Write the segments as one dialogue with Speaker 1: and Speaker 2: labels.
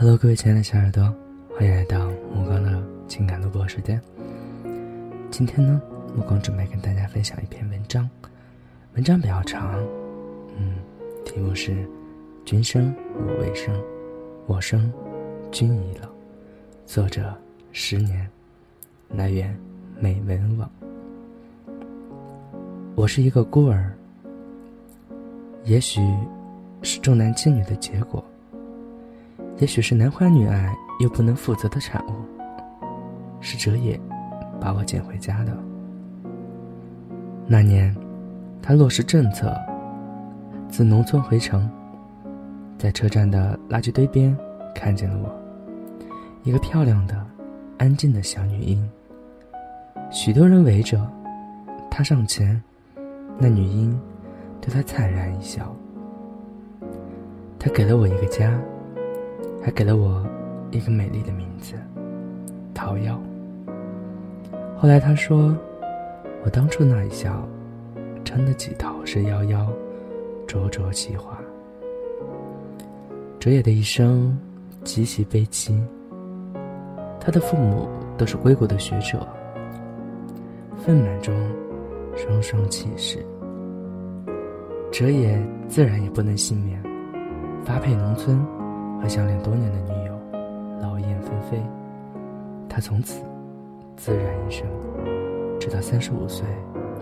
Speaker 1: Hello，各位亲爱的小耳朵，欢迎来到目光的情感录播时间。今天呢，目光准备跟大家分享一篇文章，文章比较长，嗯，题目是《君生我未生，我生君已老》，作者十年，来源美文网。我是一个孤儿，也许是重男轻女的结果。也许是男欢女爱又不能负责的产物，是哲野把我捡回家的。那年，他落实政策，自农村回城，在车站的垃圾堆边看见了我，一个漂亮的、安静的小女婴。许多人围着，他上前，那女婴对他灿然一笑。他给了我一个家。还给了我一个美丽的名字，桃夭。后来他说，我当初那一笑，撑得起桃是夭夭，灼灼其华。哲野的一生极其悲戚，他的父母都是归国的学者，愤满中双双弃世，哲野自然也不能幸免，发配农村。和相恋多年的女友劳燕分飞，他从此自然一生，直到三十五岁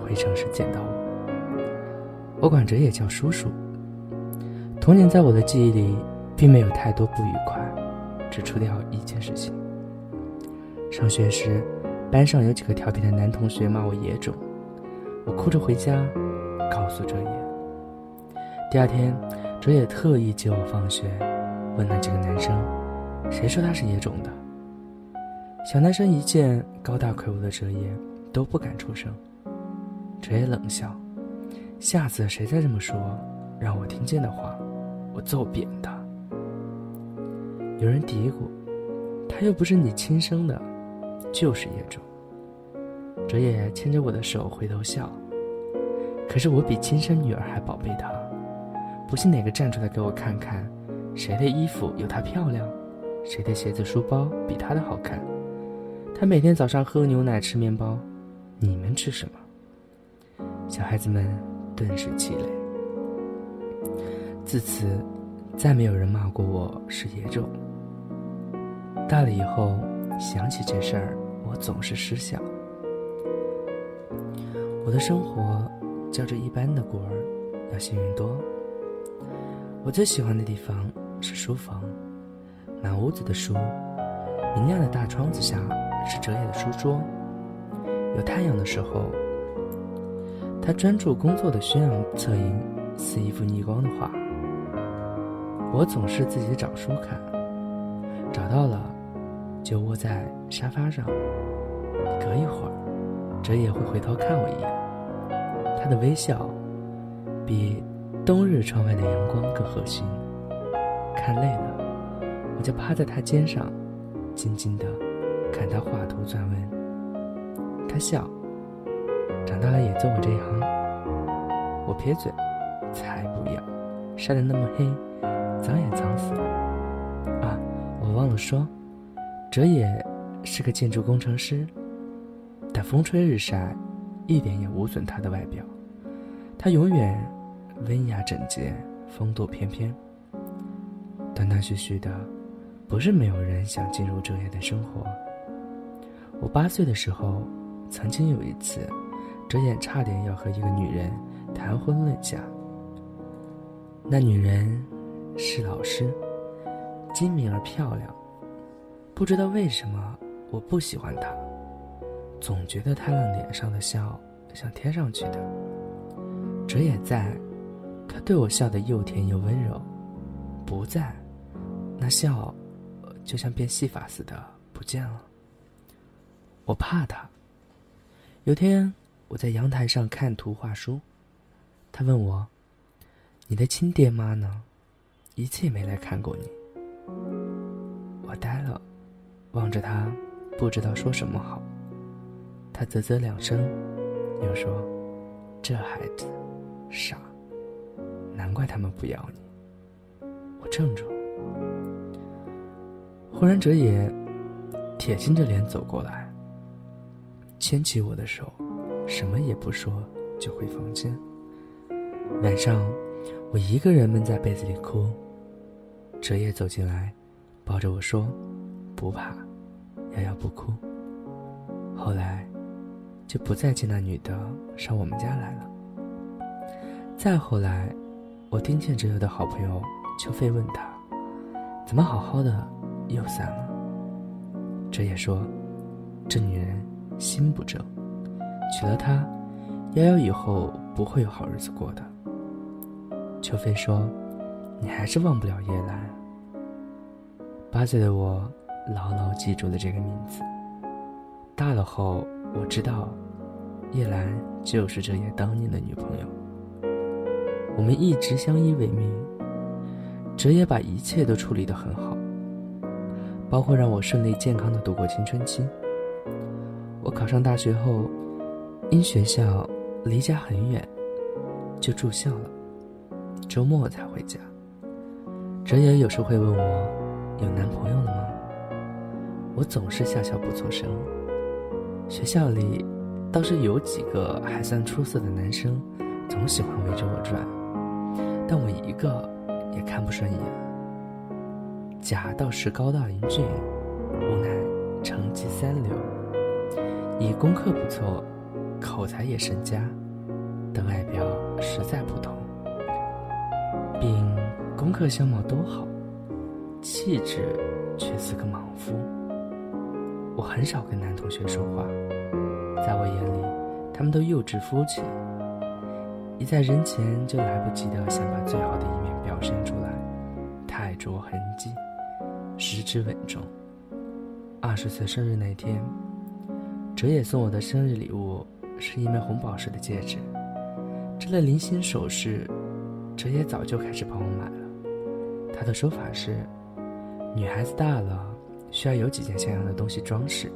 Speaker 1: 回城时见到我。我管哲也叫叔叔。童年在我的记忆里并没有太多不愉快，只除掉一件事情。上学时，班上有几个调皮的男同学骂我野种，我哭着回家，告诉哲野。第二天，哲野特意接我放学。问那几个男生，谁说他是野种的？小男生一见高大魁梧的哲野，都不敢出声。哲野冷笑：“下次谁再这么说，让我听见的话，我揍扁他。”有人嘀咕：“他又不是你亲生的，就是野种。”哲野牵着我的手回头笑：“可是我比亲生女儿还宝贝他，不信哪个站出来给我看看。”谁的衣服有她漂亮？谁的鞋子、书包比她的好看？她每天早上喝牛奶、吃面包，你们吃什么？小孩子们顿时气馁。自此，再没有人骂过我是野种。大了以后，想起这事儿，我总是失笑。我的生活，较这一般的孤儿，要幸运多。我最喜欢的地方。是书房，满屋子的书，明亮的大窗子下是哲野的书桌。有太阳的时候，他专注工作的宣扬侧影似一幅逆光的画。我总是自己找书看，找到了就窝在沙发上。隔一会儿，哲野会回头看我一眼，他的微笑比冬日窗外的阳光更和煦。看累了，我就趴在他肩上，静静的看他画图撰文。他笑，长大了也做我这一行。我撇嘴，才不要，晒得那么黑，脏也脏死了。啊，我忘了说，哲也是个建筑工程师，但风吹日晒，一点也无损他的外表。他永远温雅整洁，风度翩翩。断断续续的，不是没有人想进入哲野的生活。我八岁的时候，曾经有一次，哲野差点要和一个女人谈婚论嫁。那女人是老师，精明而漂亮。不知道为什么，我不喜欢她，总觉得她那脸上的笑像贴上去的。哲野在，他对我笑得又甜又温柔；不在。那笑，就像变戏法似的不见了。我怕他。有天我在阳台上看图画书，他问我：“你的亲爹妈呢？一次也没来看过你。”我呆了，望着他，不知道说什么好。他啧啧两声，又说：“这孩子傻，难怪他们不要你。”我怔住。忽然，哲野铁青着脸走过来，牵起我的手，什么也不说就回房间。晚上，我一个人闷在被子里哭。哲野走进来，抱着我说：“不怕，瑶瑶不哭。”后来，就不再见那女的上我们家来了。再后来，我听见哲友的好朋友邱飞问他：“怎么好好的又散了？”哲野说：“这女人心不正，娶了她，夭夭以后不会有好日子过的。”邱飞说。你还是忘不了叶兰。八岁的我牢牢记住了这个名字。大了后，我知道，叶兰就是哲野当年的女朋友。我们一直相依为命，哲也把一切都处理得很好，包括让我顺利健康的度过青春期。我考上大学后，因学校离家很远，就住校了，周末才回家。哲也有时会问我，有男朋友了吗？我总是笑笑不作声。学校里倒是有几个还算出色的男生，总喜欢围着我转，但我一个也看不顺眼。甲倒是高大英俊，无奈成绩三流，以功课不错，口才也甚佳，但外表实在普通，并。功课相貌都好，气质却似个莽夫。我很少跟男同学说话，在我眼里，他们都幼稚肤浅，一在人前就来不及的想把最好的一面表现出来，太着痕迹，失之稳重。二十岁生日那天，哲野送我的生日礼物是一枚红宝石的戒指，这类零星首饰，哲野早就开始帮我买了。他的说法是：女孩子大了，需要有几件像样的东西装饰。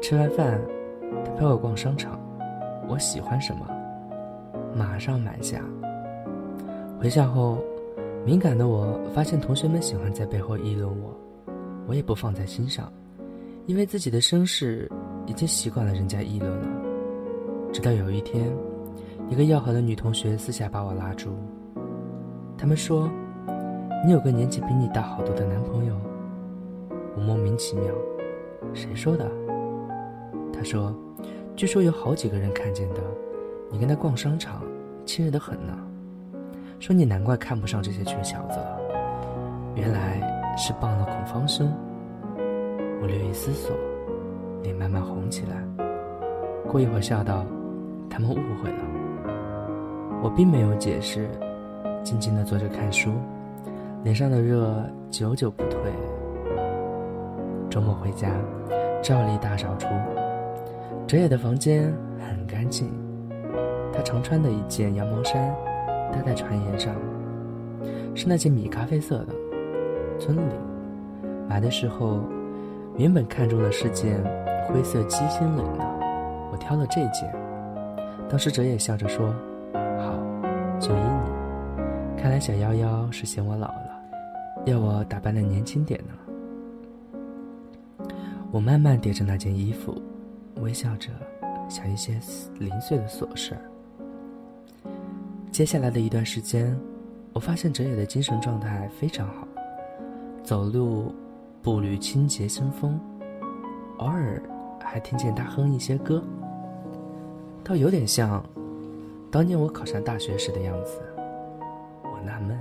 Speaker 1: 吃完饭，他陪我逛商场，我喜欢什么，马上买下。回校后，敏感的我发现同学们喜欢在背后议论我，我也不放在心上，因为自己的身世已经习惯了人家议论了。直到有一天，一个要好的女同学私下把我拉住，他们说。你有个年纪比你大好多的男朋友，我莫名其妙，谁说的？他说，据说有好几个人看见的，你跟他逛商场，亲热的很呢。说你难怪看不上这些穷小子，原来是傍了孔方兄。我略一思索，脸慢慢红起来，过一会儿笑道：“他们误会了。”我并没有解释，静静的坐着看书。脸上的热久久不退。周末回家，照例大扫除。哲野的房间很干净，他常穿的一件羊毛衫搭在船沿上，是那件米咖啡色的。村里买的时候，原本看中的是件灰色鸡心领的，我挑了这件。当时哲也笑着说：“好，就依你。”看来小夭夭是嫌我老了。要我打扮的年轻点呢。我慢慢叠着那件衣服，微笑着想一些零碎的琐事。接下来的一段时间，我发现哲野的精神状态非常好，走路步履清洁生风，偶尔还听见他哼一些歌，倒有点像当年我考上大学时的样子。我纳闷。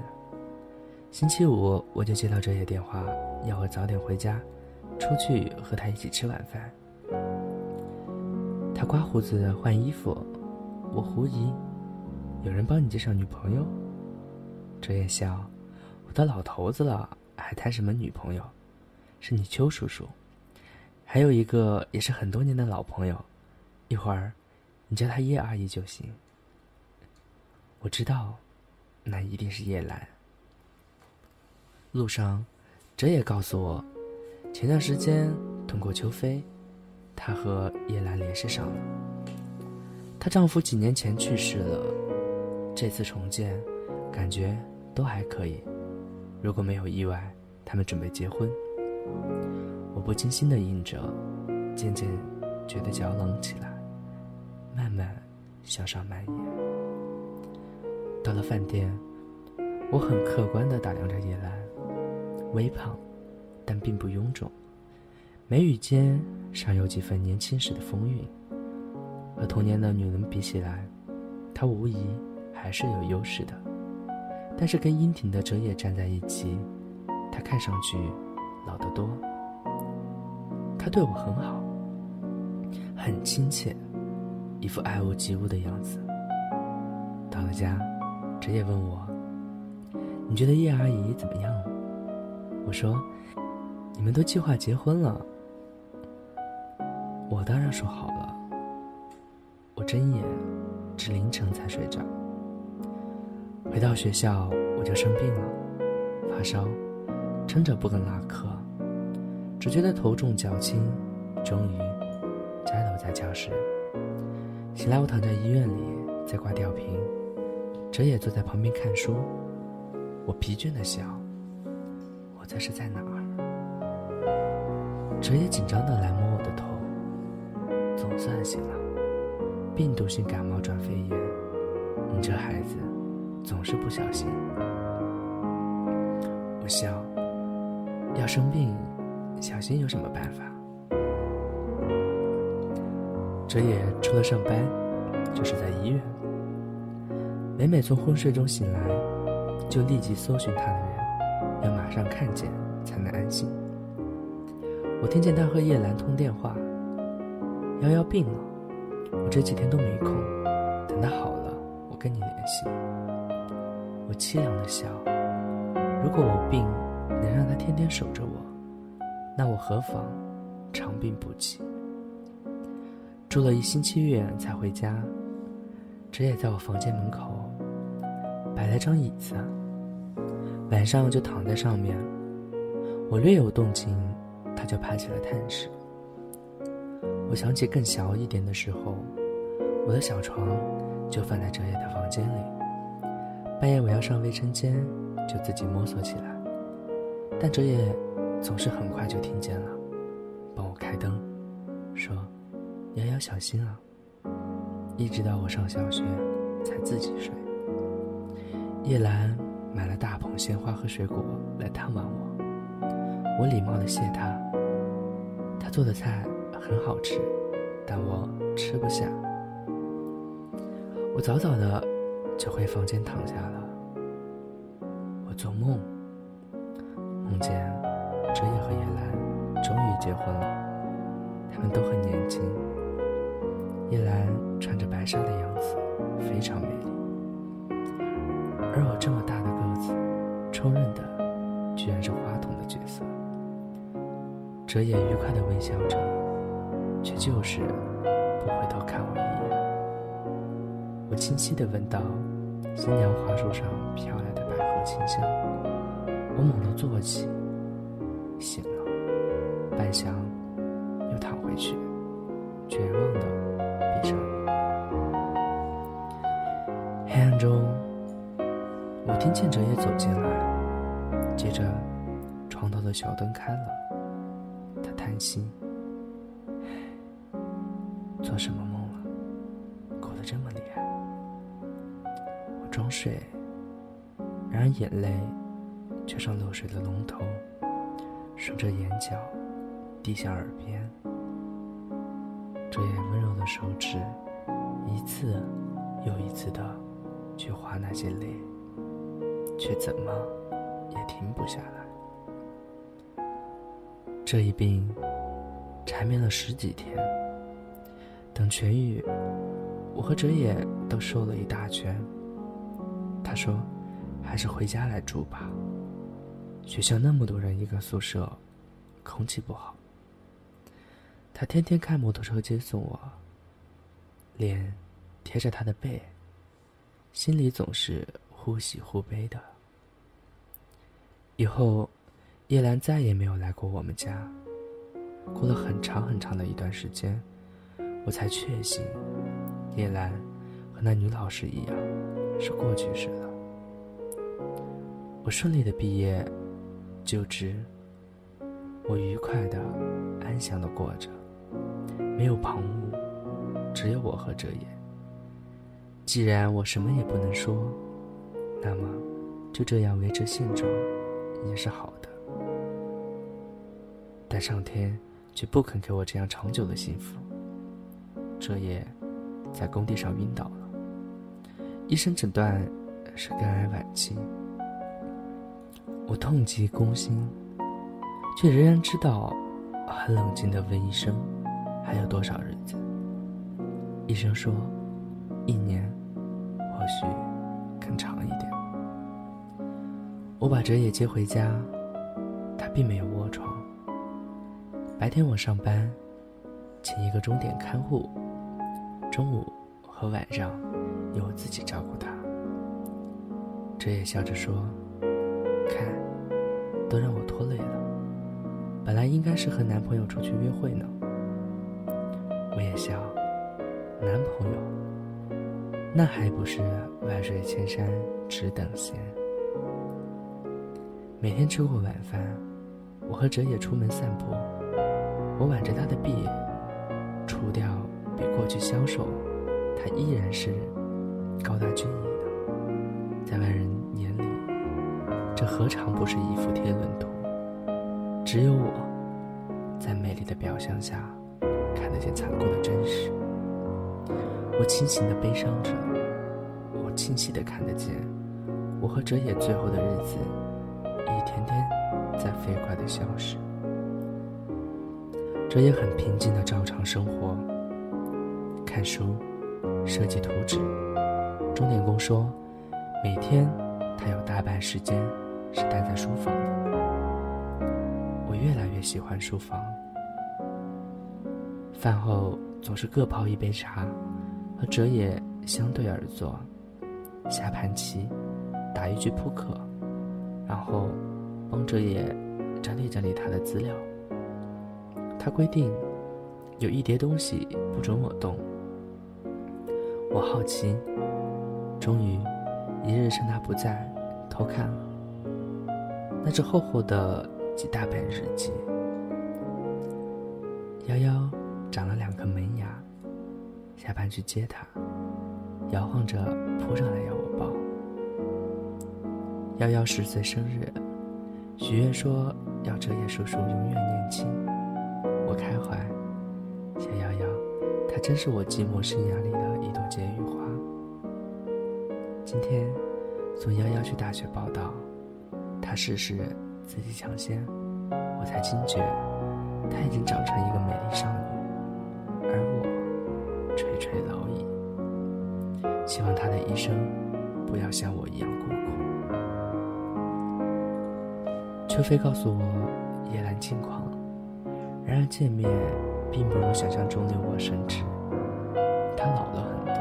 Speaker 1: 星期五我就接到哲野电话，要我早点回家，出去和他一起吃晚饭。他刮胡子换衣服，我狐疑：有人帮你介绍女朋友？哲野笑：我都老头子了，还谈什么女朋友？是你邱叔叔，还有一个也是很多年的老朋友，一会儿你叫他叶阿姨就行。我知道，那一定是叶兰。路上，哲也告诉我，前段时间通过邱飞，她和叶兰联系上了。她丈夫几年前去世了，这次重建，感觉都还可以。如果没有意外，他们准备结婚。我不经心的应着，渐渐觉得脚冷起来，慢慢向上蔓延。到了饭店，我很客观的打量着叶兰，微胖，但并不臃肿，眉宇间尚有几分年轻时的风韵。和童年的女人比起来，她无疑还是有优势的。但是跟英挺的哲野站在一起，她看上去老得多。他对我很好，很亲切，一副爱屋及乌的样子。到了家，哲野问我：“你觉得叶阿姨怎么样？”我说：“你们都计划结婚了。”我当然说好了。我睁眼，至凌晨才睡着。回到学校，我就生病了，发烧，撑着不肯拉课。只觉得头重脚轻，终于栽倒在教室。醒来，我躺在医院里，在挂吊瓶。哲野坐在旁边看书。我疲倦的想：我这是在哪儿？哲野紧张的来摸我的头。总算醒了。病毒性感冒转肺炎，你这孩子总是不小心。我笑，要生病。小心有什么办法？哲野除了上班，就是在医院。每每从昏睡中醒来，就立即搜寻他的人，要马上看见才能安心。我听见他和叶兰通电话，瑶瑶病了，我这几天都没空，等他好了，我跟你联系。我凄凉的笑，如果我病能让他天天守着我。那我何妨长病不起？住了一星期院才回家，哲也在我房间门口摆了张椅子，晚上就躺在上面。我略有动静，他就爬起来探视。我想起更小一点的时候，我的小床就放在哲也的房间里，半夜我要上卫生间，就自己摸索起来，但哲也。总是很快就听见了，帮我开灯，说：“瑶瑶小心啊。”一直到我上小学，才自己睡。叶兰买了大捧鲜花和水果来探望我，我礼貌的谢她。她做的菜很好吃，但我吃不下。我早早的就回房间躺下了。我做梦，梦见。哲野和叶兰终于结婚了，他们都很年轻。叶兰穿着白纱的样子非常美丽，而我这么大的个子，充任的居然是花童的角色。哲野愉快地微笑着，却就是不回头看我一眼。我清晰地闻到新娘花束上飘来的百合清香，我猛地坐起。醒了，半晌，又躺回去，绝望的闭上黑暗中，我听见哲也走进来，接着，床头的小灯开了，他叹息：“做什么梦了？哭得这么厉害。”装睡，然而眼泪却像漏水的龙头。顺着眼角滴向耳边，这也温柔的手指一次又一次的去划那些泪，却怎么也停不下来。这一病缠绵了十几天，等痊愈，我和哲野都瘦了一大圈。他说：“还是回家来住吧。”学校那么多人一个宿舍，空气不好。他天天开摩托车接送我，脸贴着他的背，心里总是忽喜忽悲的。以后，叶兰再也没有来过我们家。过了很长很长的一段时间，我才确信，叶兰和那女老师一样，是过去式了。我顺利的毕业。就职，我愉快的、安详的过着，没有旁骛，只有我和哲野。既然我什么也不能说，那么就这样维持现状也是好的。但上天却不肯给我这样长久的幸福。哲野在工地上晕倒了，医生诊断是肝癌晚期。我痛极攻心，却仍然知道，很冷静地问医生：“还有多少日子？”医生说：“一年，或许更长一点。”我把哲野接回家，他并没有卧床。白天我上班，请一个钟点看护，中午和晚上由我自己照顾他。哲野笑着说。看，都让我拖累了。本来应该是和男朋友出去约会呢。我也笑，男朋友，那还不是万水千山只等闲。每天吃过晚饭，我和哲也出门散步。我挽着他的臂，除掉比过去消瘦，他依然是高大俊逸的，在外人眼里。这何尝不是一幅天伦图？只有我，在美丽的表象下，看得见残酷的真实。我清醒的悲伤着，我清晰的看得见，我和哲野最后的日子，一天天在飞快的消失。哲野很平静的照常生活，看书，设计图纸。钟点工说，每天他有大半时间。是待在书房的。我越来越喜欢书房。饭后总是各泡一杯茶，和哲野相对而坐，下盘棋，打一局扑克，然后帮哲野整理整理他的资料。他规定有一叠东西不准我动。我好奇，终于一日趁他不在，偷看了。那只厚厚的几大本日记。幺幺长了两颗门牙，下班去接他，摇晃着扑上来要我抱。幺幺十岁生日，许愿说要哲野叔叔永远年轻。我开怀，小幺幺，他真是我寂寞生涯里的一朵解语花。今天送幺幺去大学报道。他试试自己抢先，我才惊觉，她已经长成一个美丽少女，而我垂垂老矣。希望她的一生不要像我一样孤苦。秋飞告诉我叶兰近况，然而见面并不如想象中的我深知。她老了很多，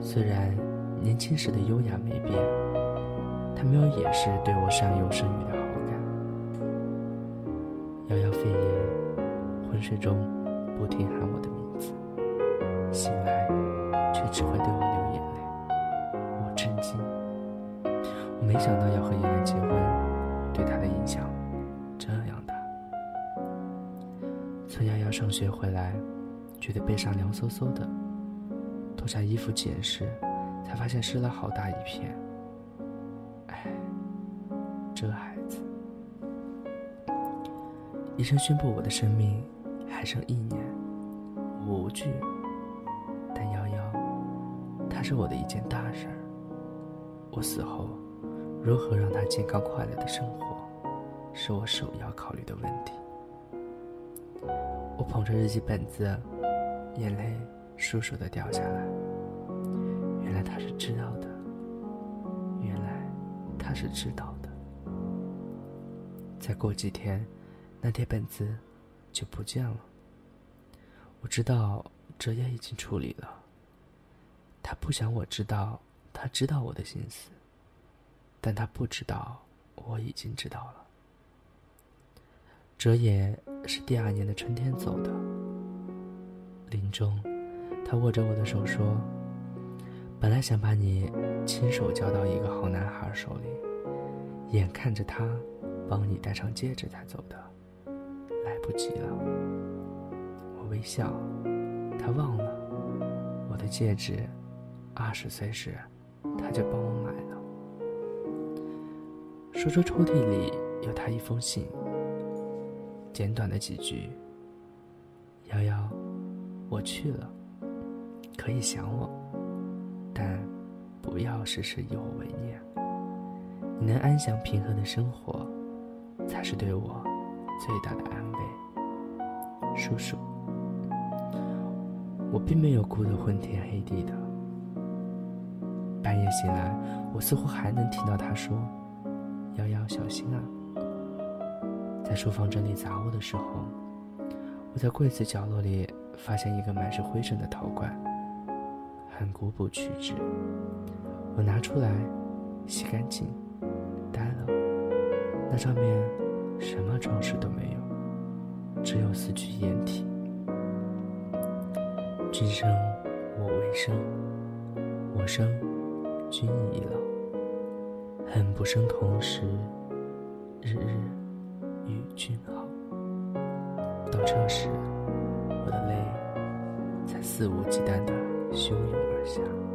Speaker 1: 虽然年轻时的优雅没变。他没有掩饰对我善有生育的好感。遥遥肺炎，昏睡中不停喊我的名字，醒来却只会对我流眼泪。我震惊，我没想到要和叶兰结婚，对他的影响这样大。从瑶瑶上学回来，觉得背上凉飕飕的，脱下衣服捡时，才发现湿了好大一片。哎这孩子，医生宣布我的生命还剩一年，我无惧。但夭夭，她是我的一件大事儿。我死后，如何让她健康快乐的生活，是我首要考虑的问题。我捧着日记本子，眼泪簌簌的掉下来。原来他是知道的，原来他是知道的。再过几天，那叠本子就不见了。我知道哲也已经处理了。他不想我知道，他知道我的心思，但他不知道我已经知道了。哲也是第二年的春天走的。临终，他握着我的手说：“本来想把你亲手交到一个好男孩手里，眼看着他。”帮你戴上戒指才走的，来不及了。我微笑，他忘了我的戒指，二十岁时他就帮我买了。书桌抽屉里有他一封信，简短的几句：“瑶瑶，我去了，可以想我，但不要时时以我为念。你能安详平和的生活，才是对我最大的安慰。”叔叔，我并没有哭得昏天黑地的。半夜醒来，我似乎还能听到他说。瑶瑶，小心啊！在书房整理杂物的时候，我在柜子角落里发现一个满是灰尘的陶罐，很古朴曲直。我拿出来，洗干净，呆了。那上面什么装饰都没有，只有四句掩体：“君生我未生，我生君已老。”恨不生同时，日日与君好。到这时，我的泪才肆无忌惮的汹涌而下。